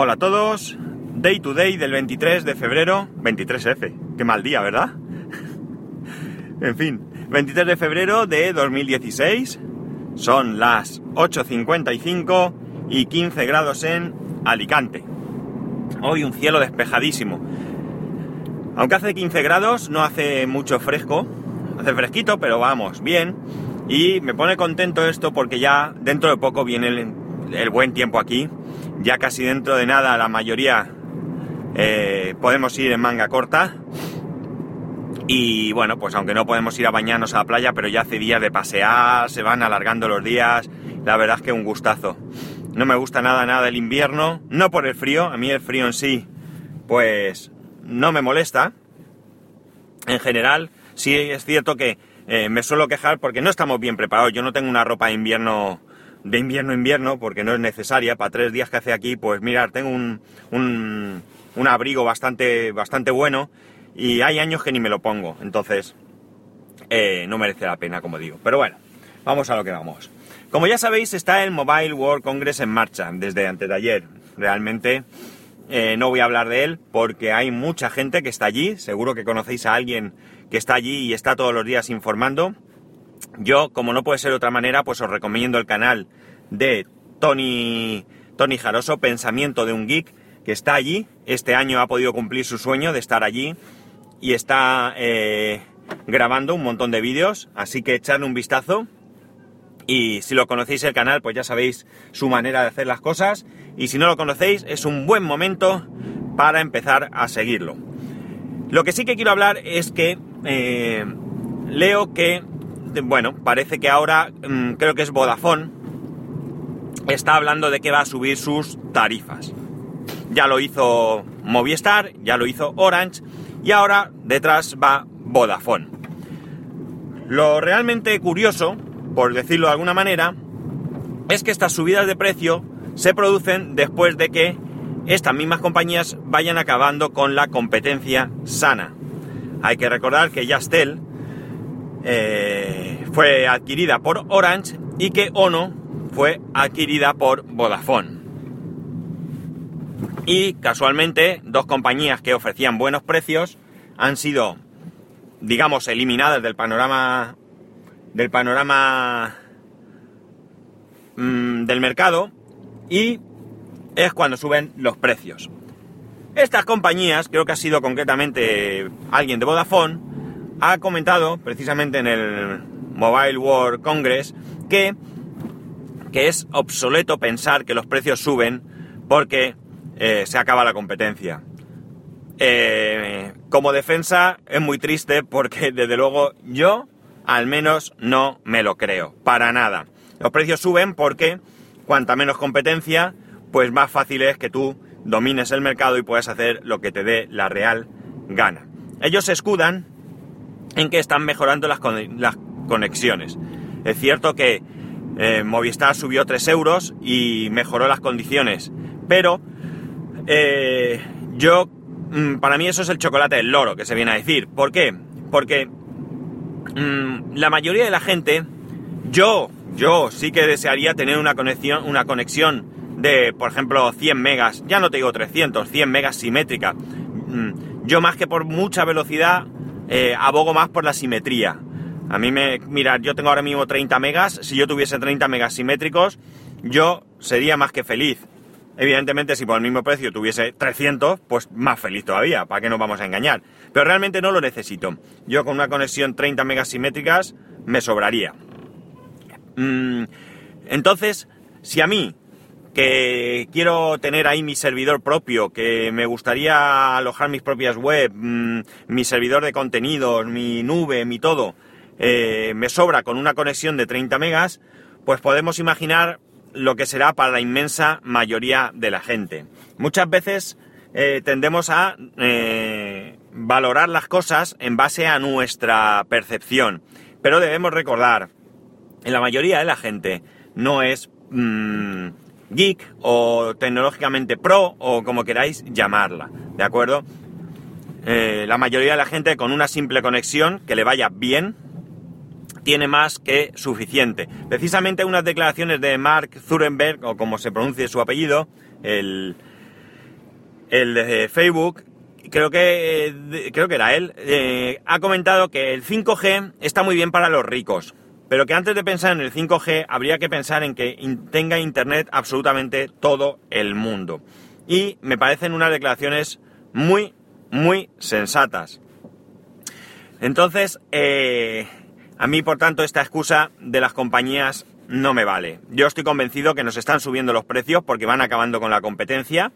Hola a todos, Day to Day del 23 de febrero, 23F, qué mal día, ¿verdad? en fin, 23 de febrero de 2016, son las 8.55 y 15 grados en Alicante. Hoy un cielo despejadísimo. Aunque hace 15 grados, no hace mucho fresco, hace fresquito, pero vamos, bien. Y me pone contento esto porque ya dentro de poco viene el, buen tiempo aquí. Ya casi dentro de nada la mayoría eh, podemos ir en manga corta. Y bueno, pues aunque no podemos ir a bañarnos a la playa, pero ya hace días de pasear, se van alargando los días. La verdad es que un gustazo. No me gusta nada, nada el invierno. No por el frío, a mí el frío en sí, pues no me molesta. En general, sí es cierto que eh, me suelo quejar porque no estamos bien preparados. Yo no tengo una ropa de invierno de invierno invierno porque no es necesaria para tres días que hace aquí pues mirar tengo un, un, un, abrigo bastante bastante bueno y hay años que ni me lo pongo entonces eh, no merece la pena como digo. Pero bueno vamos a lo que vamos. Como ya sabéis está el Mobile World Congress en marcha desde antes de ayer. Realmente eh, no voy a hablar de él porque hay mucha gente que está allí. Seguro que conocéis a alguien que está allí y está todos los días informando yo, como no puede ser de otra manera, pues os recomiendo el canal de Tony, Tony Jaroso, Pensamiento de un Geek, que está allí. Este año ha podido cumplir su sueño de estar allí y está eh, grabando un montón de vídeos, así que echadle un vistazo. Y si lo conocéis el canal, pues ya sabéis su manera de hacer las cosas. Y si no lo conocéis, es un buen momento para empezar a seguirlo. Lo que sí que quiero hablar es que eh, leo que bueno, parece que ahora mmm, creo que es Vodafone está hablando de que va a subir sus tarifas. Ya lo hizo Movistar, ya lo hizo Orange y ahora detrás va Vodafone. Lo realmente curioso, por decirlo de alguna manera, es que estas subidas de precio se producen después de que estas mismas compañías vayan acabando con la competencia sana. Hay que recordar que Yastel eh, fue adquirida por Orange y que Ono fue adquirida por Vodafone. Y casualmente, dos compañías que ofrecían buenos precios han sido, digamos, eliminadas del panorama del panorama mmm, del mercado y es cuando suben los precios. Estas compañías, creo que ha sido concretamente alguien de Vodafone, ha comentado precisamente en el Mobile World Congress que, que es obsoleto pensar que los precios suben porque eh, se acaba la competencia. Eh, como defensa es muy triste porque desde luego yo al menos no me lo creo, para nada. Los precios suben porque cuanta menos competencia, pues más fácil es que tú domines el mercado y puedas hacer lo que te dé la real gana. Ellos se escudan en que están mejorando las, las conexiones. Es cierto que eh, Movistar subió 3 euros y mejoró las condiciones, pero eh, yo, mm, para mí eso es el chocolate del loro que se viene a decir. ¿Por qué? Porque mmm, la mayoría de la gente, yo, yo sí que desearía tener una conexión, una conexión de, por ejemplo, 100 megas, ya no te digo 300, 100 megas simétrica. Mm, yo más que por mucha velocidad, eh, abogo más por la simetría. A mí me... Mirad, yo tengo ahora mismo 30 megas. Si yo tuviese 30 megas simétricos, yo sería más que feliz. Evidentemente, si por el mismo precio tuviese 300, pues más feliz todavía. ¿Para qué nos vamos a engañar? Pero realmente no lo necesito. Yo con una conexión 30 megas simétricas me sobraría. Mm, entonces, si a mí que quiero tener ahí mi servidor propio, que me gustaría alojar mis propias web, mmm, mi servidor de contenidos, mi nube, mi todo, eh, me sobra con una conexión de 30 megas, pues podemos imaginar lo que será para la inmensa mayoría de la gente. Muchas veces eh, tendemos a eh, valorar las cosas en base a nuestra percepción, pero debemos recordar, en la mayoría de la gente no es... Mmm, geek o tecnológicamente pro o como queráis llamarla, ¿de acuerdo? Eh, la mayoría de la gente con una simple conexión que le vaya bien tiene más que suficiente. Precisamente unas declaraciones de Mark Zuckerberg, o como se pronuncie su apellido, el, el de Facebook, creo que, creo que era él, eh, ha comentado que el 5G está muy bien para los ricos, pero que antes de pensar en el 5G habría que pensar en que tenga internet absolutamente todo el mundo. Y me parecen unas declaraciones muy, muy sensatas. Entonces, eh, a mí, por tanto, esta excusa de las compañías no me vale. Yo estoy convencido que nos están subiendo los precios porque van acabando con la competencia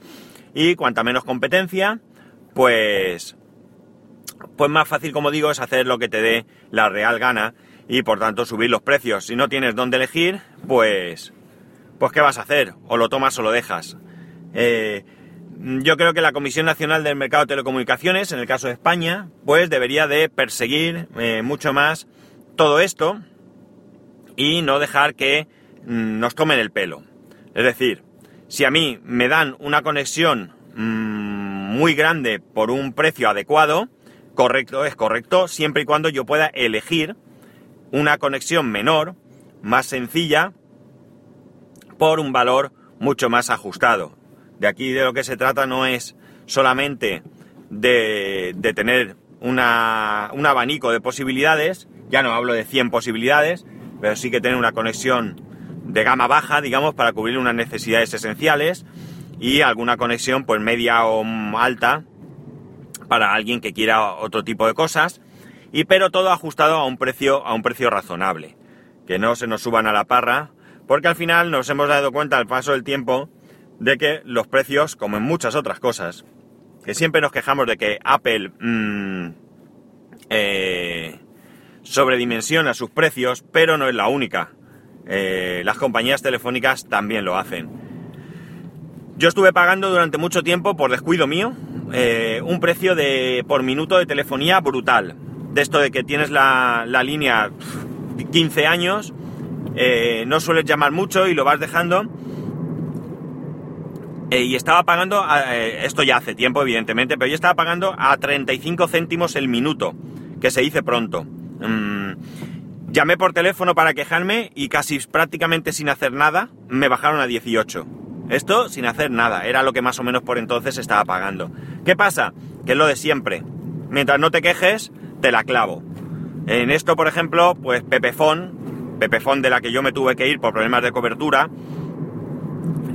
y cuanta menos competencia, pues, pues más fácil, como digo, es hacer lo que te dé la real gana y por tanto subir los precios. Si no tienes dónde elegir, pues, pues ¿qué vas a hacer? O lo tomas o lo dejas. Eh, yo creo que la Comisión Nacional del Mercado de Telecomunicaciones, en el caso de España, pues debería de perseguir eh, mucho más todo esto y no dejar que mm, nos tomen el pelo. Es decir, si a mí me dan una conexión mm, muy grande por un precio adecuado, correcto, es correcto, siempre y cuando yo pueda elegir una conexión menor, más sencilla, por un valor mucho más ajustado. De aquí de lo que se trata no es solamente de, tener un abanico de posibilidades, ya no hablo de 100 posibilidades, pero sí que tener una conexión de gama baja, digamos, para cubrir unas necesidades esenciales y alguna conexión pues media o alta para alguien que quiera otro tipo de cosas y pero todo ajustado a un precio a un precio razonable. Que no se nos suban a la parra porque al final nos hemos dado cuenta al paso del tiempo de que los precios como en muchas otras cosas que siempre nos quejamos de que Apple mmm, sobredimensiona sus precios pero no es la única. Eh, las compañías telefónicas también lo hacen. Yo estuve pagando durante mucho tiempo por descuido mío eh, un precio de por minuto de telefonía brutal de esto de que tienes la, línea 15 años, eh, no sueles llamar mucho y lo vas dejando. Eh, y estaba pagando, eh, esto ya hace tiempo evidentemente, pero yo estaba pagando a 35 céntimos el minuto, que se dice pronto. Mm, llamé por teléfono para quejarme y casi prácticamente sin hacer nada me bajaron a 18. Esto sin hacer nada, era lo que más o menos por entonces estaba pagando. ¿Qué pasa? Que es lo de siempre. Mientras no te quejes, te la clavo. En esto, por ejemplo, pues Pepefon, Pepefon de la que yo me tuve que ir por problemas de cobertura,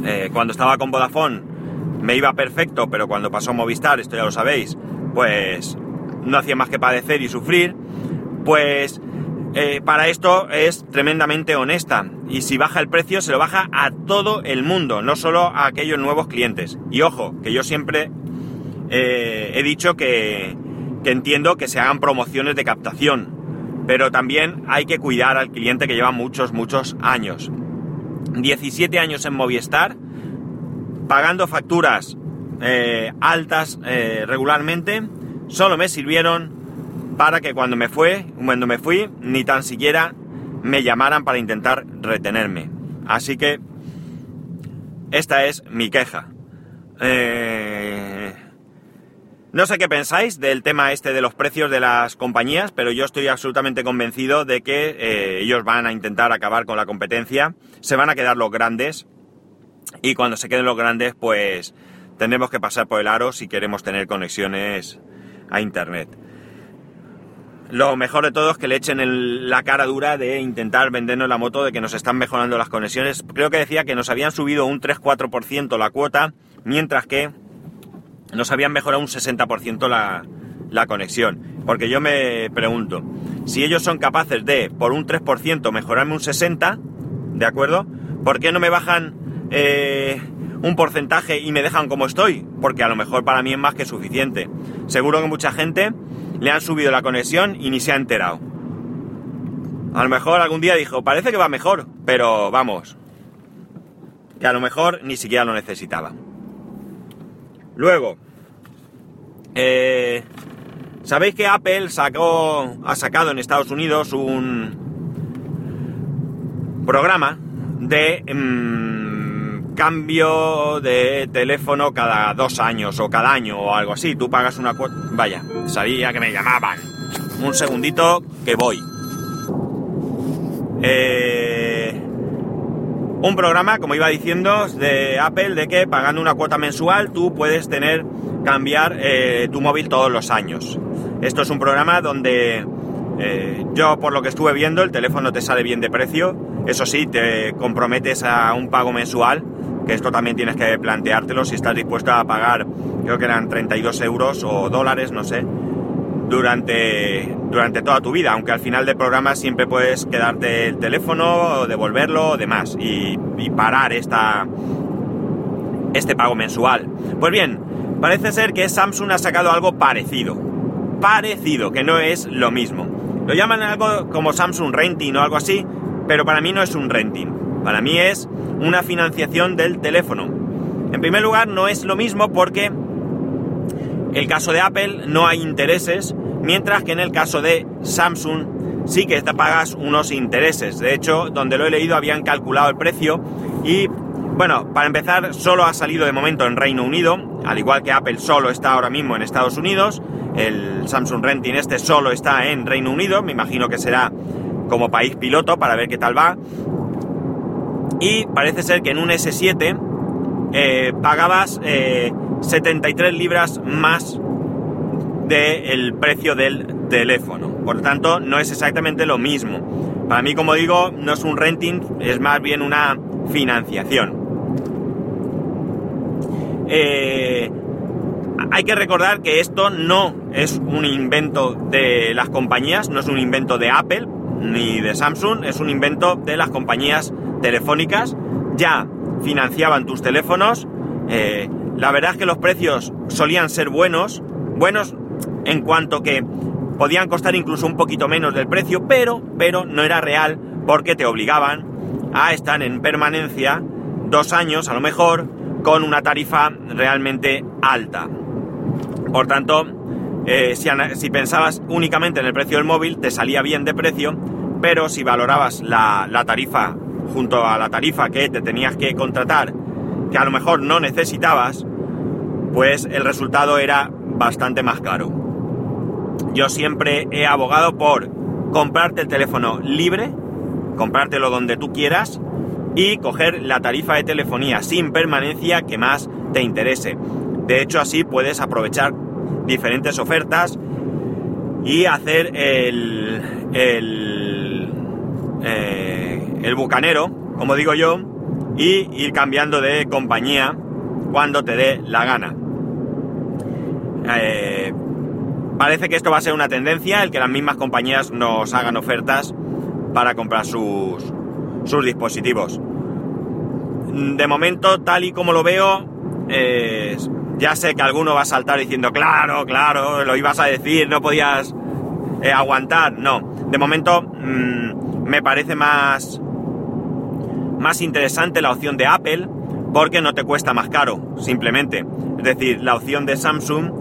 eh, cuando estaba con Vodafone me iba perfecto, pero cuando pasó Movistar, esto ya lo sabéis, pues no hacía más que padecer y sufrir, pues eh, para esto es tremendamente honesta. Y si baja el precio, se lo baja a todo el mundo, no solo a aquellos nuevos clientes. Y ojo, que yo siempre eh, he dicho que, entiendo que se hagan promociones de captación, pero también hay que cuidar al cliente que lleva muchos, muchos años. 17 años en Movistar, pagando facturas eh, altas eh, regularmente, solo me sirvieron para que cuando me fue, cuando me fui, ni tan siquiera me llamaran para intentar retenerme. Así que esta es mi queja. Eh, no sé qué pensáis del tema este de los precios de las compañías, pero yo estoy absolutamente convencido de que eh, ellos van a intentar acabar con la competencia, se van a quedar los grandes y cuando se queden los grandes pues tendremos que pasar por el aro si queremos tener conexiones a Internet. Lo mejor de todo es que le echen la cara dura de intentar vendernos la moto de que nos están mejorando las conexiones. Creo que decía que nos habían subido un 3-4% la cuota, mientras que nos habían mejorado un 60% la, la conexión. Porque yo me pregunto, si ellos son capaces de, por un 3%, mejorarme un 60%, ¿de acuerdo? ¿Por qué no me bajan eh, un porcentaje y me dejan como estoy? Porque a lo mejor para mí es más que suficiente. Seguro que mucha gente le han subido la conexión y ni se ha enterado. A lo mejor algún día dijo, parece que va mejor, pero vamos, que a lo mejor ni siquiera lo necesitaba. Luego, eh, sabéis que Apple sacó, ha sacado en Estados Unidos un programa de mm, cambio de teléfono cada dos años o cada año o algo así. Tú pagas una cuota. Vaya, sabía que me llamaban. Un segundito que voy. Eh, Un programa, como iba diciendo, de Apple, de que pagando una cuota mensual tú puedes tener, cambiar eh, tu móvil todos los años. Esto es un programa donde eh, yo, por lo que estuve viendo, el teléfono te sale bien de precio. Eso sí, te comprometes a un pago mensual, que esto también tienes que planteártelo si estás dispuesto a pagar, creo que eran 32 euros o dólares, no sé, durante, durante toda tu vida, aunque al final del programa siempre puedes quedarte el teléfono, devolverlo o demás, y, y parar esta, este pago mensual. Pues bien, parece ser que Samsung ha sacado algo parecido. Parecido, que no es lo mismo. Lo llaman algo como Samsung Renting o algo así, pero para mí no es un renting. Para mí es una financiación del teléfono. En primer lugar, no es lo mismo porque el caso de Apple no hay intereses, mientras que en el caso de Samsung sí que te pagas unos intereses. De hecho, donde lo he leído habían calculado el precio y, bueno, para empezar, solo ha salido de momento en Reino Unido, al igual que Apple solo está ahora mismo en Estados Unidos. El Samsung Renting este solo está en Reino Unido, me imagino que será como país piloto para ver qué tal va. Y parece ser que en un S7 eh, pagabas eh, 73 libras más del precio del teléfono. Por lo tanto, no es exactamente lo mismo. Para mí, como digo, no es un renting, es más bien una financiación. Eh, hay que recordar que esto no es un invento de las compañías, no es un invento de Apple ni de Samsung, es un invento de las compañías telefónicas. Ya financiaban tus teléfonos. Eh, la verdad es que los precios solían ser buenos, buenos en cuanto que podían costar incluso un poquito menos del precio, pero, pero no era real porque te obligaban a estar en permanencia dos años a lo mejor con una tarifa realmente alta. Por tanto, eh, si, si, pensabas únicamente en el precio del móvil, te salía bien de precio, pero si valorabas la, la tarifa junto a la tarifa que te tenías que contratar, que a lo mejor no necesitabas, pues el resultado era bastante más caro. Yo siempre he abogado por comprarte el teléfono libre, comprártelo donde tú quieras y coger la tarifa de telefonía sin permanencia que más te interese. De hecho, así puedes aprovechar diferentes ofertas y hacer el, el, eh, el bucanero, como digo yo, y ir cambiando de compañía cuando te dé la gana. Eh, parece que esto va a ser una tendencia, el que las mismas compañías nos hagan ofertas para comprar sus, sus dispositivos. De momento, tal y como lo veo, ya sé que alguno va a saltar diciendo, claro, claro, lo ibas a decir, no podías eh, aguantar. No, de momento mmm, me parece más, más interesante la opción de Apple porque no te cuesta más caro, simplemente. Es decir, la opción de Samsung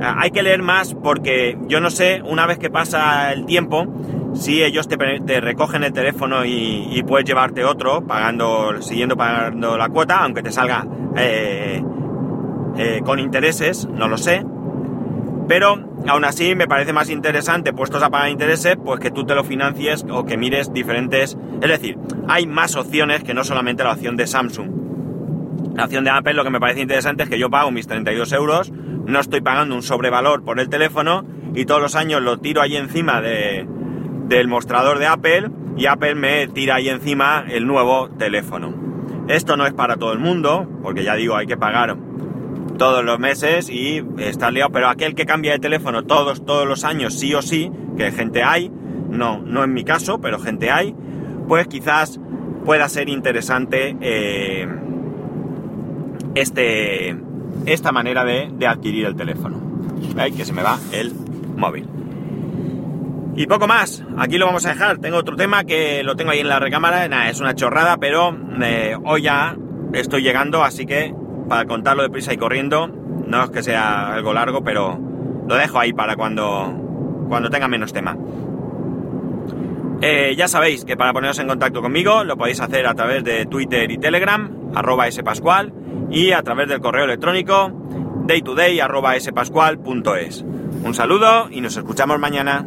eh, hay que leer más porque yo no sé, una vez que pasa el tiempo, si ellos te, te recogen el teléfono y, puedes llevarte otro pagando, siguiendo pagando la cuota, aunque te salga eh, eh, con intereses, no lo sé. Pero aún así me parece más interesante, puestos a pagar intereses, pues que tú te lo financies o que mires diferentes. Es decir, hay más opciones que no solamente la opción de Samsung. La opción de Apple lo que me parece interesante es que yo pago mis 32 euros, no estoy pagando un sobrevalor por el teléfono y todos los años lo tiro ahí encima de, del mostrador de Apple y Apple me tira ahí encima el nuevo teléfono. Esto no es para todo el mundo, porque ya digo, hay que pagar todos los meses y estar liado, pero aquel que cambia de teléfono todos, todos los años, sí o sí, que gente hay, no, no en mi caso, pero gente hay, pues quizás pueda ser interesante eh, este, esta manera de, de adquirir el teléfono. ¿Veis? Que se me va el móvil. Y poco más, aquí lo vamos a dejar. Tengo otro tema que lo tengo ahí en la recámara. Nada, es una chorrada, pero eh, hoy ya estoy llegando, así que para contarlo deprisa y corriendo, no es que sea algo largo, pero lo dejo ahí para cuando, cuando tenga menos tema. Eh, ya sabéis que para poneros en contacto conmigo lo podéis hacer a través de Twitter y Telegram, arroba spascual, y a través del correo electrónico daytoday arroba. Un saludo y nos escuchamos mañana.